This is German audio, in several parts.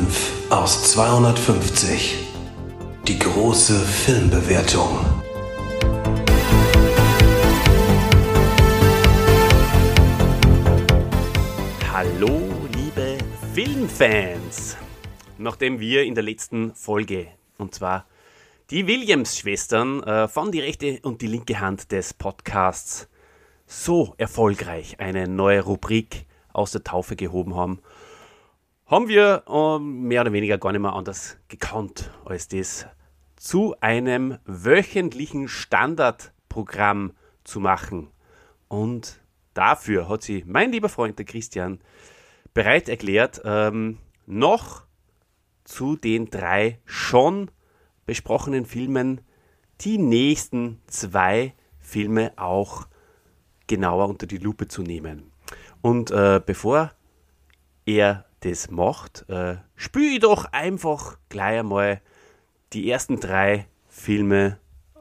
5 aus 250. Die große Filmbewertung. Hallo, liebe Filmfans! Nachdem wir in der letzten Folge, und zwar die Williams-Schwestern äh, von die rechte und die linke Hand des Podcasts so erfolgreich eine neue Rubrik aus der Taufe gehoben haben, haben wir äh, mehr oder weniger gar nicht mehr anders gekannt als das zu einem wöchentlichen Standardprogramm zu machen. Und dafür hat sie mein lieber Freund der Christian bereit erklärt, ähm, noch zu den drei schon besprochenen Filmen die nächsten zwei Filme auch genauer unter die Lupe zu nehmen. Und äh, bevor er das macht, äh, spüre ich doch einfach gleich einmal die ersten drei Filme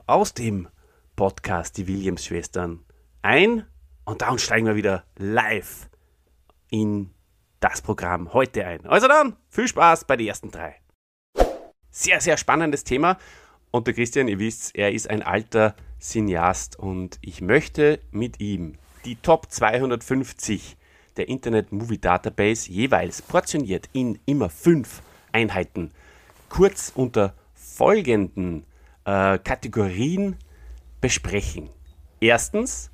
aus dem Podcast Die Williams-Schwestern ein und dann steigen wir wieder live in das Programm heute ein. Also dann, viel Spaß bei den ersten drei. Sehr, sehr spannendes Thema. Und der Christian, ihr wisst, er ist ein alter Cineast und ich möchte mit ihm die Top 250 der Internet Movie Database jeweils portioniert in immer fünf Einheiten kurz unter folgenden äh, Kategorien besprechen. Erstens,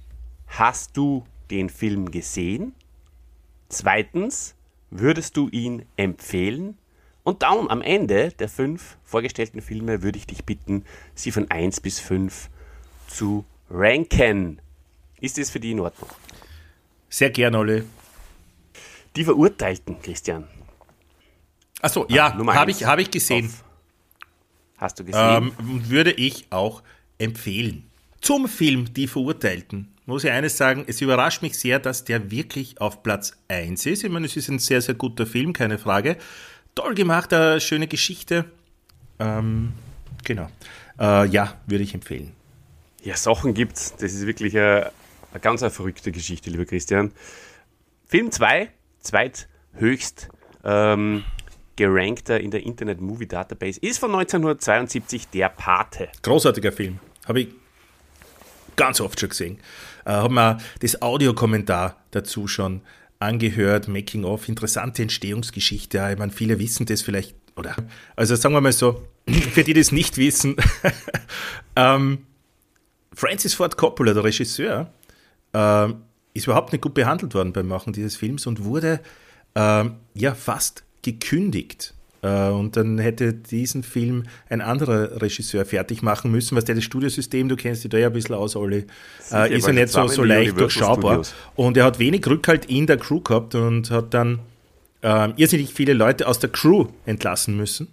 hast du den Film gesehen? Zweitens, würdest du ihn empfehlen? Und dann am Ende der fünf vorgestellten Filme würde ich dich bitten, sie von 1 bis 5 zu ranken. Ist das für dich in Ordnung? Sehr gern, Olle. Die Verurteilten, Christian. Achso, ja, ah, habe ich, hab ich gesehen. Auf. Hast du gesehen? Ähm, würde ich auch empfehlen. Zum Film Die Verurteilten muss ich eines sagen, es überrascht mich sehr, dass der wirklich auf Platz 1 ist. Ich meine, es ist ein sehr, sehr guter Film, keine Frage. Toll gemacht, eine schöne Geschichte. Ähm, genau. Äh, ja, würde ich empfehlen. Ja, Sachen gibt's. Das ist wirklich eine, eine ganz eine verrückte Geschichte, lieber Christian. Film 2, zweithöchst ähm, gerankter in der Internet Movie Database, ist von 1972 Der Pate. Großartiger Film. Habe ich ganz oft schon gesehen. Äh, habe mir das Audiokommentar dazu schon angehört, Making of, interessante Entstehungsgeschichte. Ich meine, viele wissen das vielleicht, oder? Also sagen wir mal so, für die das nicht wissen, ähm, Francis Ford Coppola, der Regisseur, äh, ist überhaupt nicht gut behandelt worden beim Machen dieses Films und wurde äh, ja fast gekündigt. Äh, und dann hätte diesen Film ein anderer Regisseur fertig machen müssen, was der das Studiosystem, du kennst dich da ja ein bisschen aus, Olli, äh, ist ja nicht so, so leicht durchschaubar. Und er hat wenig Rückhalt in der Crew gehabt und hat dann äh, irrsinnig viele Leute aus der Crew entlassen müssen,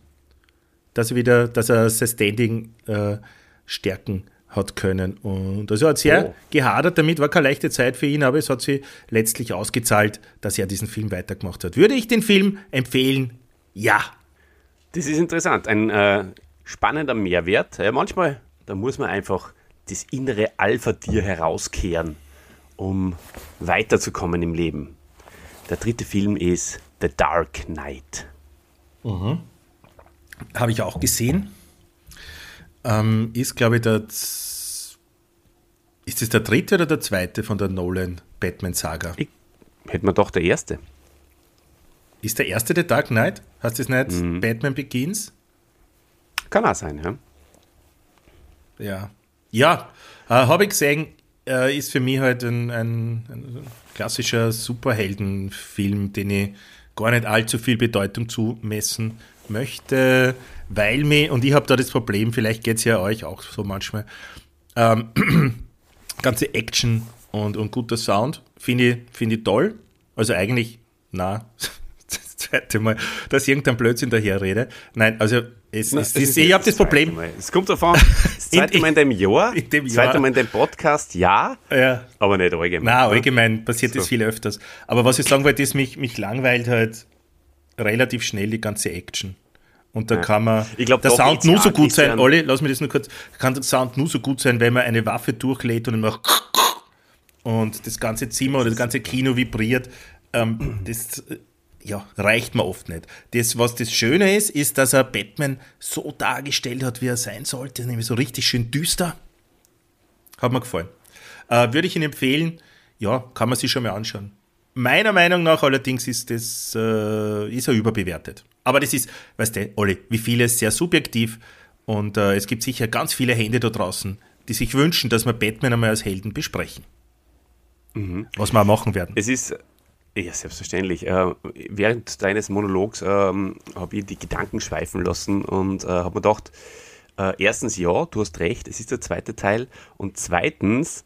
dass er wieder, dass er sein Standing äh, stärken hat können. Und also er hat sehr oh. gehadert damit, war keine leichte Zeit für ihn, aber es hat sich letztlich ausgezahlt, dass er diesen Film weitergemacht hat. Würde ich den Film empfehlen? Ja. Das ist interessant, ein äh, spannender Mehrwert. Ja, manchmal, da muss man einfach das innere Alpha-Tier herauskehren, um weiterzukommen im Leben. Der dritte Film ist The Dark Knight. Mhm. Habe ich auch gesehen. Ähm, ist, glaube ich, der. Ist es der dritte oder der zweite von der Nolan-Batman-Saga? Hätte man doch der erste. Ist der erste der Dark Knight? Hast du es nicht mhm. Batman Begins? Kann auch sein, ja. Ja. Ja, äh, habe ich gesehen, äh, ist für mich halt ein, ein, ein klassischer Superheldenfilm, den ich gar nicht allzu viel Bedeutung zumessen möchte, weil mir, und ich habe da das Problem, vielleicht geht es ja euch auch so manchmal, ähm, ganze Action und, und guter Sound finde ich, find ich toll. Also eigentlich, na, zweite Mal, dass irgendein Blödsinn daher rede. Nein, also es, Na, es, es ist, ich habe das Problem. Es kommt davon, das zweite Mal in dem Jahr, in dem Jahr. zweite Mal in dem Podcast, ja, ja. aber nicht allgemein. Nein, allgemein passiert so. das viel öfters. Aber was ich sagen wollte, ist, mich, mich langweilt halt relativ schnell die ganze Action. Und da ja. kann man ich glaub, der Sound nur so gut sein, Olli, lass mich das nur kurz, kann der Sound nur so gut sein, wenn man eine Waffe durchlädt und immer und das ganze Zimmer oder das ganze Kino vibriert. Ähm, das ja, reicht mir oft nicht. Das, was das Schöne ist, ist, dass er Batman so dargestellt hat, wie er sein sollte, nämlich so richtig schön düster. Hat mir gefallen. Äh, würde ich Ihnen empfehlen, ja, kann man sich schon mal anschauen. Meiner Meinung nach allerdings ist das äh, ist er überbewertet. Aber das ist, weißt du, Olli, wie vieles sehr subjektiv und äh, es gibt sicher ganz viele Hände da draußen, die sich wünschen, dass wir Batman einmal als Helden besprechen. Mhm. Was wir auch machen werden. Es ist, ja, selbstverständlich. Äh, während deines Monologs ähm, habe ich die Gedanken schweifen lassen und äh, habe mir gedacht, äh, erstens, ja, du hast recht, es ist der zweite Teil. Und zweitens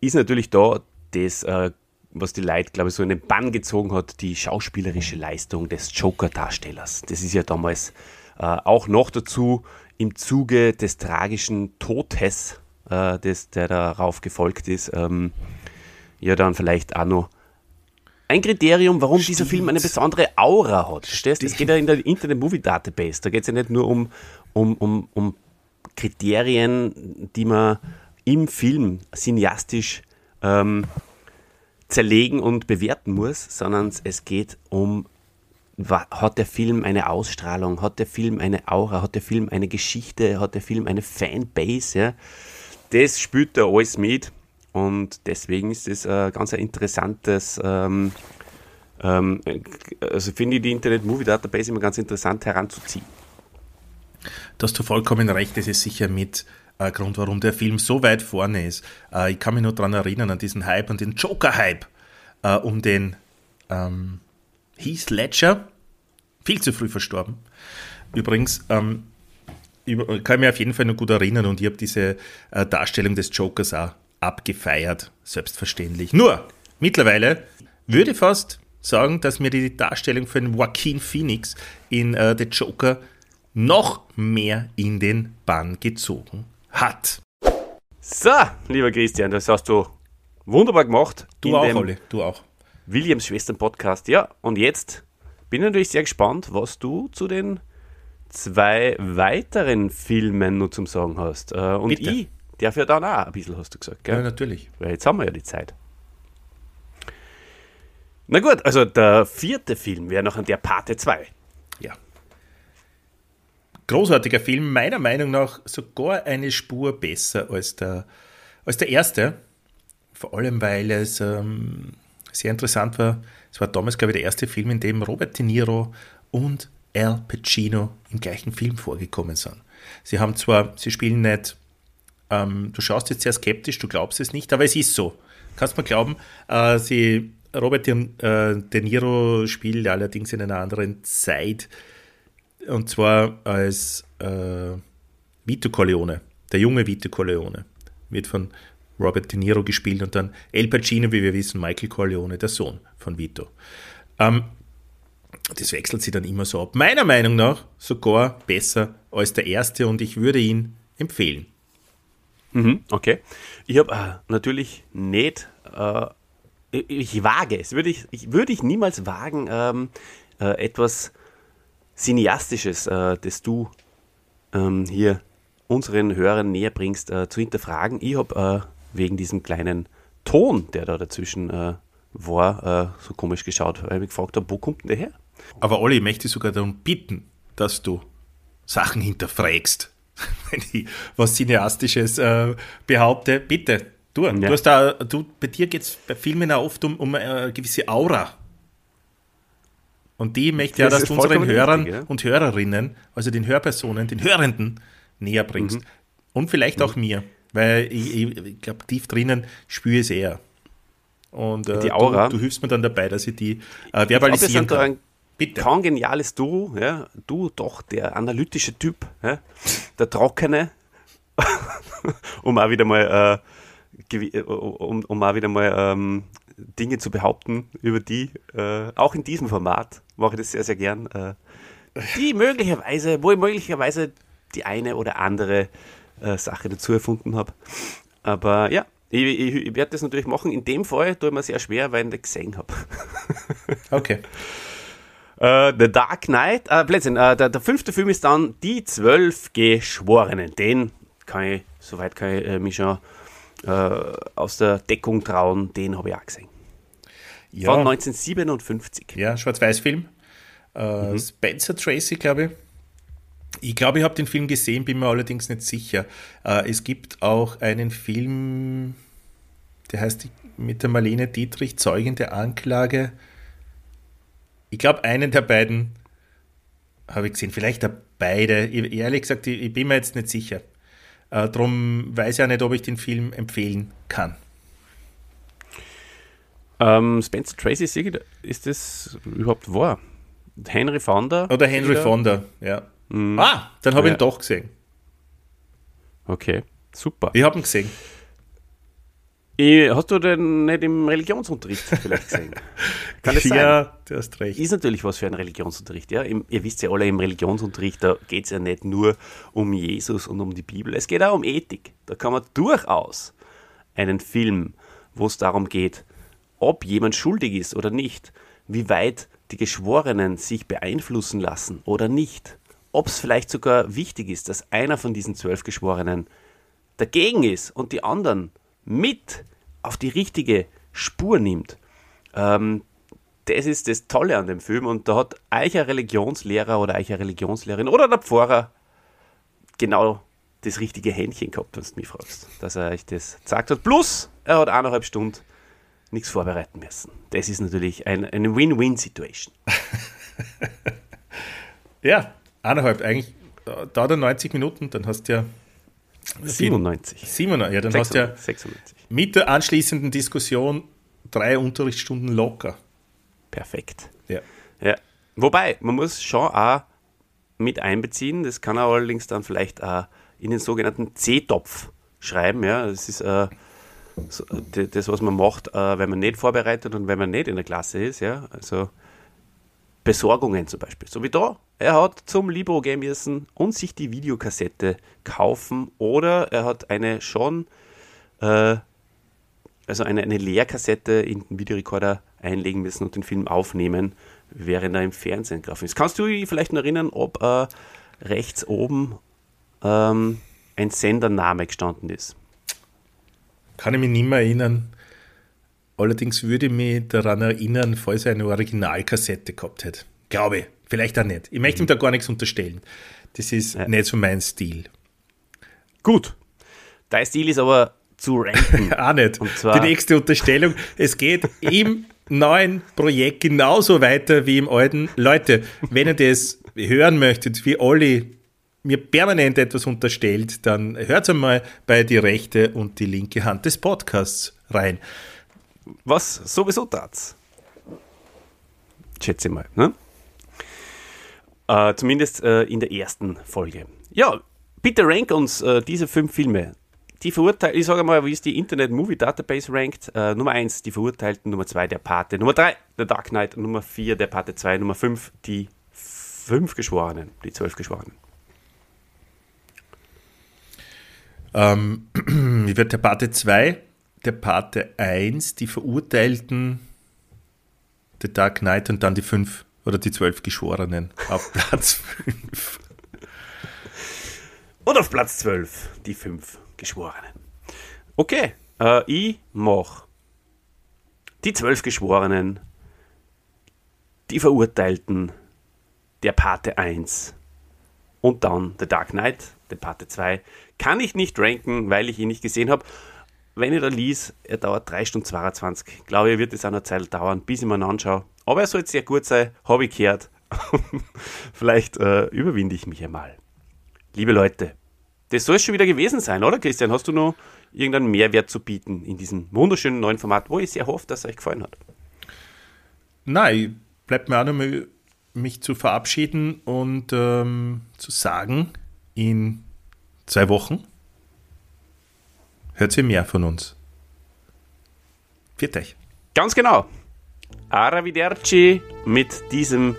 ist natürlich da das, äh, was die Leute, glaube ich, so in den Bann gezogen hat, die schauspielerische Leistung des Joker-Darstellers. Das ist ja damals äh, auch noch dazu im Zuge des tragischen Todes, äh, des, der darauf gefolgt ist, ähm, ja dann vielleicht auch noch ein Kriterium, warum Stimmt. dieser Film eine besondere Aura hat. Verstehst? Es geht ja in der Internet Movie Database. Da geht es ja nicht nur um, um, um, um Kriterien, die man im Film cineastisch ähm, zerlegen und bewerten muss, sondern es geht um, hat der Film eine Ausstrahlung, hat der Film eine Aura, hat der Film eine Geschichte, hat der Film eine Fanbase. Ja? Das spielt da alles mit. Und deswegen ist es ein ganz interessantes, ähm, ähm, also finde ich die Internet Movie Database immer ganz interessant heranzuziehen. Da hast du vollkommen recht, das ist sicher mit äh, Grund, warum der Film so weit vorne ist. Äh, ich kann mich nur daran erinnern, an diesen Hype, an den Joker-Hype äh, um den ähm, Heath Ledger, viel zu früh verstorben. Übrigens, ähm, ich kann mich auf jeden Fall noch gut erinnern und ich habe diese äh, Darstellung des Jokers auch abgefeiert, selbstverständlich. Nur, mittlerweile würde ich fast sagen, dass mir die Darstellung von Joaquin Phoenix in äh, The Joker noch mehr in den Bann gezogen hat. So, lieber Christian, das hast du wunderbar gemacht. Du auch, Olli, du auch. Williams Schwestern Podcast. Ja, und jetzt bin ich natürlich sehr gespannt, was du zu den zwei weiteren Filmen nur zum Sagen hast. Äh, und Bitte. ich darf ja dann auch ein bisschen, hast du gesagt. Gell? Ja, natürlich. Weil jetzt haben wir ja die Zeit. Na gut, also der vierte Film wäre noch an der Parte 2. Ja. Großartiger Film, meiner Meinung nach sogar eine Spur besser als der, als der erste. Vor allem, weil es ähm, sehr interessant war. Es war damals, glaube ich, der erste Film, in dem Robert De Niro und Al Pacino im gleichen Film vorgekommen sind. Sie haben zwar, sie spielen nicht ähm, du schaust jetzt sehr skeptisch, du glaubst es nicht, aber es ist so. Kannst mir glauben, äh, sie, Robert De, äh, De Niro spielt allerdings in einer anderen Zeit und zwar als äh, Vito Corleone, der junge Vito Corleone, wird von Robert De Niro gespielt und dann El Pacino, wie wir wissen, Michael Corleone, der Sohn von Vito. Ähm, das wechselt sich dann immer so ab. Meiner Meinung nach sogar besser als der erste und ich würde ihn empfehlen. Mhm, okay. Ich habe äh, natürlich nicht, äh, ich, ich, wage es, würde ich, ich, würde ich niemals wagen, ähm, äh, etwas Cineastisches, äh, das du ähm, hier unseren Hörern näher bringst, äh, zu hinterfragen. Ich habe äh, wegen diesem kleinen Ton, der da dazwischen war, so komisch geschaut, weil ich mich gefragt habe, wo kommt denn der her? Aber Olli, ich möchte sogar darum bitten, dass du Sachen hinterfragst. wenn ich was Cineastisches äh, behaupte, bitte, du. Ja. Du hast da, du, bei dir geht es bei Filmen auch oft um, um eine gewisse Aura. Und die möchte ich ja, dass du unseren Hörern richtig, ja? und Hörerinnen, also den Hörpersonen, den Hörenden, näher bringst. Mhm. Und vielleicht mhm. auch mir, weil ich, ich glaube, tief drinnen spüre ich es eher. Und äh, die Aura. Du, du, hilfst mir dann dabei, dass ich die äh, verbalisieren kann. Bitte. Kein geniales Duo, ja. Du doch der analytische Typ, ja. der Trockene, um auch wieder mal, äh, äh, um, um auch wieder mal ähm, Dinge zu behaupten über die, äh, auch in diesem Format mache ich das sehr, sehr gern, äh, die möglicherweise, wo ich möglicherweise die eine oder andere äh, Sache dazu erfunden habe. Aber ja, ich, ich, ich werde das natürlich machen. In dem Fall tue ich mir sehr schwer, weil ich nicht gesehen habe. okay. Uh, The Dark Knight, uh, Blödsinn, uh, der, der, fünfte Film ist dann Die Zwölf Geschworenen. Den kann ich, soweit kann ich äh, mich schon aus der Deckung trauen, den habe ich auch gesehen. Ja. Von 1957. Ja, Schwarz-Weiß-Film. Äh, mhm. Spencer Tracy, glaube ich. Ich glaube, ich habe den Film gesehen, bin mir allerdings nicht sicher. Äh, es gibt auch einen Film, der heißt mit der Marlene Dietrich, Zeugin der Anklage. Ich glaube, einen der beiden habe ich gesehen. Vielleicht beide. Ich, ehrlich gesagt, ich, ich, bin mir jetzt nicht sicher. Äh, Darum weiß ich auch nicht, ob ich den Film empfehlen kann. Ähm, Spencer Tracy, ist das überhaupt wahr? Henry Fonda? Oder Henry Fonda, ja. Mhm. Ah, dann habe ich ihn doch gesehen. Okay, super. Ich habe ihn gesehen. Hast du den nicht im Religionsunterricht vielleicht gesehen? Kann das sein? Ja, du hast recht. Ist natürlich was für ein Religionsunterricht. Ja? Im, ihr wisst ja alle, im Religionsunterricht, da geht es ja nicht nur um Jesus und um die Bibel, es geht auch um Ethik. Da kann man durchaus einen Film, wo es darum geht, ob jemand schuldig ist oder nicht, wie weit die Geschworenen sich beeinflussen lassen oder nicht, ob es vielleicht sogar wichtig ist, dass einer von diesen zwölf Geschworenen dagegen ist und die anderen mit auf die richtige Spur nimmt. Ähm, das ist das Tolle an dem Film und da hat eicher Religionslehrer oder eicher Religionslehrerin oder der Pfarrer genau das richtige Händchen gehabt, wenn du mich fragst, dass er euch das gesagt hat. Plus, er hat eineinhalb Stunden nichts vorbereiten müssen. Das ist natürlich ein, eine Win-Win-Situation. ja, eineinhalb, eigentlich dauert er 90 Minuten, dann hast du ja 97. 97, ja, dann 96, hast du ja 96. mit der anschließenden Diskussion drei Unterrichtsstunden locker. Perfekt. Ja. ja. Wobei, man muss schon auch mit einbeziehen, das kann er allerdings dann vielleicht auch in den sogenannten C-Topf schreiben. Ja, das ist äh, das, was man macht, äh, wenn man nicht vorbereitet und wenn man nicht in der Klasse ist. Ja, also Besorgungen zum Beispiel. So wie da. Er hat zum Libro gehen müssen und sich die Videokassette kaufen oder er hat eine schon, äh, also eine, eine Leerkassette in den Videorekorder einlegen müssen und den Film aufnehmen, während er im Fernsehen gelaufen ist. Kannst du dich vielleicht noch erinnern, ob äh, rechts oben ähm, ein Sendername gestanden ist? Kann ich mich nicht mehr erinnern. Allerdings würde ich mich daran erinnern, falls er eine Originalkassette gehabt hätte. Glaube ich. Vielleicht auch nicht. Ich möchte ihm da gar nichts unterstellen. Das ist ja. nicht so mein Stil. Gut. Dein Stil ist aber zu ranken. auch nicht. Die nächste Unterstellung. Es geht im neuen Projekt genauso weiter wie im alten. Leute, wenn ihr das hören möchtet, wie Olli mir permanent etwas unterstellt, dann hört einmal bei die rechte und die linke Hand des Podcasts rein was sowieso tat. Schätze mal. Ne? Äh, zumindest äh, in der ersten Folge. Ja, bitte rank uns äh, diese fünf Filme. Die verurteilten, ich sage mal, wie ist die Internet Movie Database rankt? Äh, Nummer 1, die Verurteilten, Nummer 2, der Pate, Nummer 3, der Dark Knight, Nummer 4, der Pate 2, Nummer 5, die fünf Geschworenen, die zwölf Geschworenen. Ähm, wie wird der Pate 2? Der Pate 1 die Verurteilten, The Dark Knight und dann die fünf oder die zwölf Geschworenen auf Platz 5. Und auf Platz 12 die fünf Geschworenen. Okay, äh, ich mach die zwölf Geschworenen, die Verurteilten, der Pate 1 und dann The Dark Knight, der Pate 2. Kann ich nicht ranken, weil ich ihn nicht gesehen habe wenn ich da lies, er dauert 3 Stunden 22. Glaube ich, wird es auch noch Zeit dauern, bis ich mir ihn anschaue. Aber er soll sehr gut sein, habe ich gehört. Vielleicht äh, überwinde ich mich einmal. Liebe Leute, das soll es schon wieder gewesen sein, oder Christian? Hast du noch irgendeinen Mehrwert zu bieten in diesem wunderschönen neuen Format, wo ich sehr hoffe, dass es euch gefallen hat? Nein, bleibt mir auch noch mal, mich zu verabschieden und ähm, zu sagen, in zwei Wochen hört ihr mehr von uns. Viert euch. Ganz genau. Arrivederci mit diesem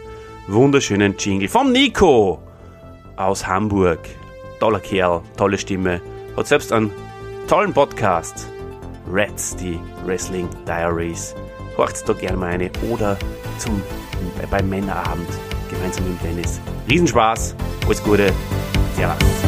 wunderschönen Jingle vom Nico aus Hamburg. Toller Kerl, tolle Stimme. Hat selbst einen tollen Podcast. Reds, die Wrestling Diaries. Horcht da gerne mal eine oder zum, beim Männerabend gemeinsam mit Dennis. Riesenspaß, alles Gute, Servus.